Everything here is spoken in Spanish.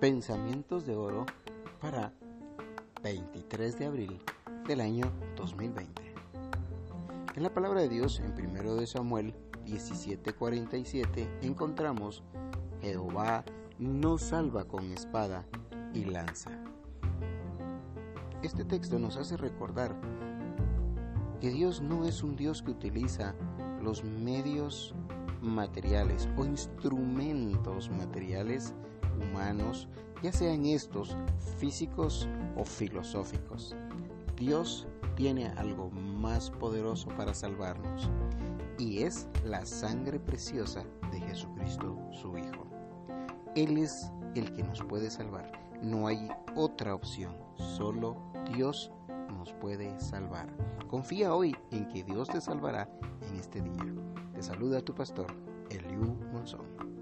Pensamientos de Oro para 23 de abril del año 2020. En la palabra de Dios, en 1 de Samuel 17:47, encontramos Jehová no salva con espada y lanza. Este texto nos hace recordar que Dios no es un Dios que utiliza los medios materiales o instrumentos materiales humanos, ya sean estos físicos o filosóficos. Dios tiene algo más poderoso para salvarnos y es la sangre preciosa de Jesucristo su Hijo. Él es el que nos puede salvar. No hay otra opción. Solo Dios nos puede salvar. Confía hoy en que Dios te salvará en este día. Te saluda tu pastor, Eliú Monzón.